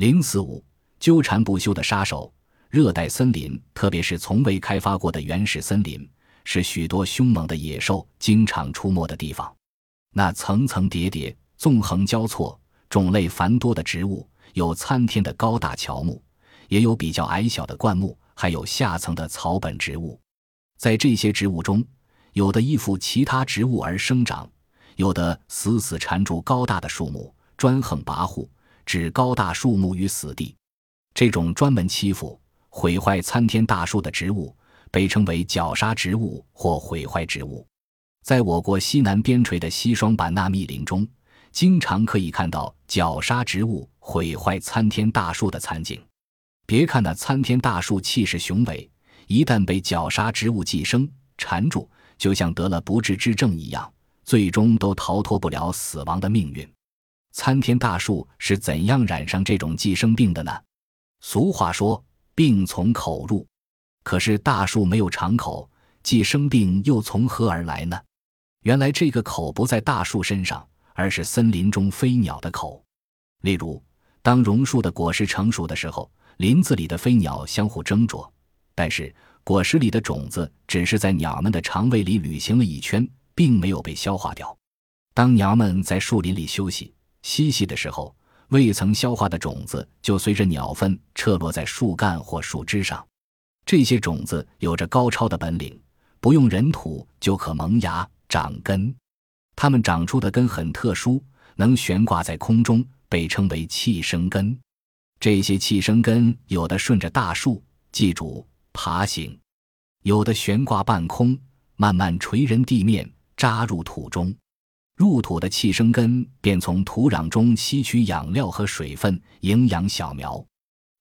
零四五纠缠不休的杀手。热带森林，特别是从未开发过的原始森林，是许多凶猛的野兽经常出没的地方。那层层叠叠、纵横交错、种类繁多的植物，有参天的高大乔木，也有比较矮小的灌木，还有下层的草本植物。在这些植物中，有的依附其他植物而生长，有的死死缠住高大的树木，专横跋扈，置高大树木于死地。这种专门欺负。毁坏参天大树的植物被称为绞杀植物或毁坏植物。在我国西南边陲的西双版纳密林中，经常可以看到绞杀植物毁坏参天大树的惨景。别看那参天大树气势雄伟，一旦被绞杀植物寄生缠住，就像得了不治之症一样，最终都逃脱不了死亡的命运。参天大树是怎样染上这种寄生病的呢？俗话说。病从口入，可是大树没有长口，寄生病又从何而来呢？原来这个口不在大树身上，而是森林中飞鸟的口。例如，当榕树的果实成熟的时候，林子里的飞鸟相互争啄，但是果实里的种子只是在鸟们的肠胃里旅行了一圈，并没有被消化掉。当鸟们在树林里休息嬉戏的时候，未曾消化的种子就随着鸟粪撤落在树干或树枝上，这些种子有着高超的本领，不用人土就可萌芽长根。它们长出的根很特殊，能悬挂在空中，被称为气生根。这些气生根有的顺着大树，记住爬行；有的悬挂半空，慢慢垂人地面，扎入土中。入土的气生根便从土壤中吸取养料和水分，营养小苗。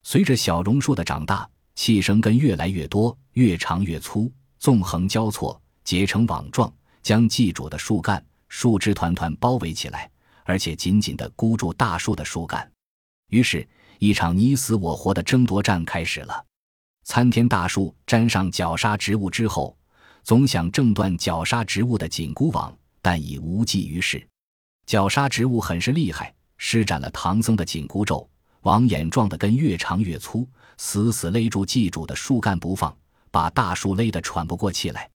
随着小榕树的长大，气生根越来越多，越长越粗，纵横交错，结成网状，将寄主的树干、树枝团团包围起来，而且紧紧地箍住大树的树干。于是，一场你死我活的争夺战开始了。参天大树沾上绞杀植物之后，总想挣断绞杀植物的紧箍网。但已无济于事，绞杀植物很是厉害，施展了唐僧的紧箍咒，网眼状的根越长越粗，死死勒住祭主的树干不放，把大树勒得喘不过气来。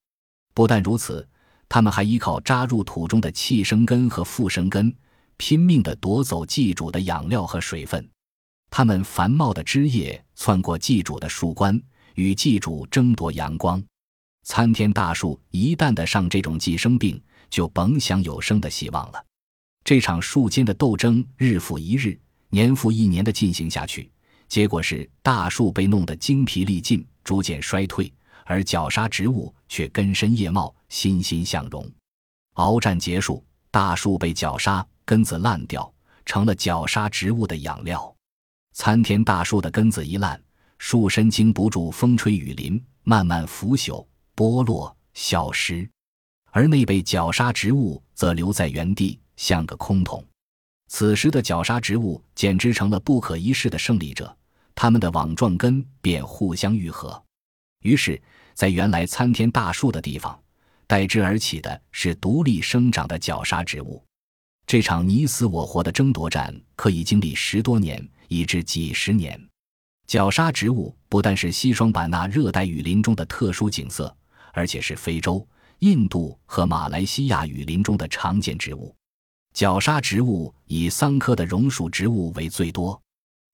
不但如此，他们还依靠扎入土中的气生根和附生根，拼命地夺走祭主的养料和水分。他们繁茂的枝叶窜过祭主的树冠，与祭主争夺阳光。参天大树一旦得上这种寄生病，就甭想有生的希望了。这场树间的斗争日复一日、年复一年的进行下去，结果是大树被弄得精疲力尽，逐渐衰退，而绞杀植物却根深叶茂、欣欣向荣。鏖战结束，大树被绞杀，根子烂掉，成了绞杀植物的养料。参天大树的根子一烂，树身经不住风吹雨淋，慢慢腐朽、剥落、消失。而那被绞杀植物则留在原地，像个空桶。此时的绞杀植物简直成了不可一世的胜利者，它们的网状根便互相愈合。于是，在原来参天大树的地方，代之而起的是独立生长的绞杀植物。这场你死我活的争夺战可以经历十多年，以至几十年。绞杀植物不但是西双版纳热带雨林中的特殊景色，而且是非洲。印度和马来西亚雨林中的常见植物，绞杀植物以桑科的榕属植物为最多。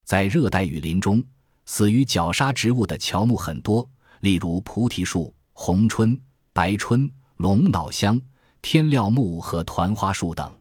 在热带雨林中，死于绞杀植物的乔木很多，例如菩提树、红椿、白椿、龙脑香、天料木和团花树等。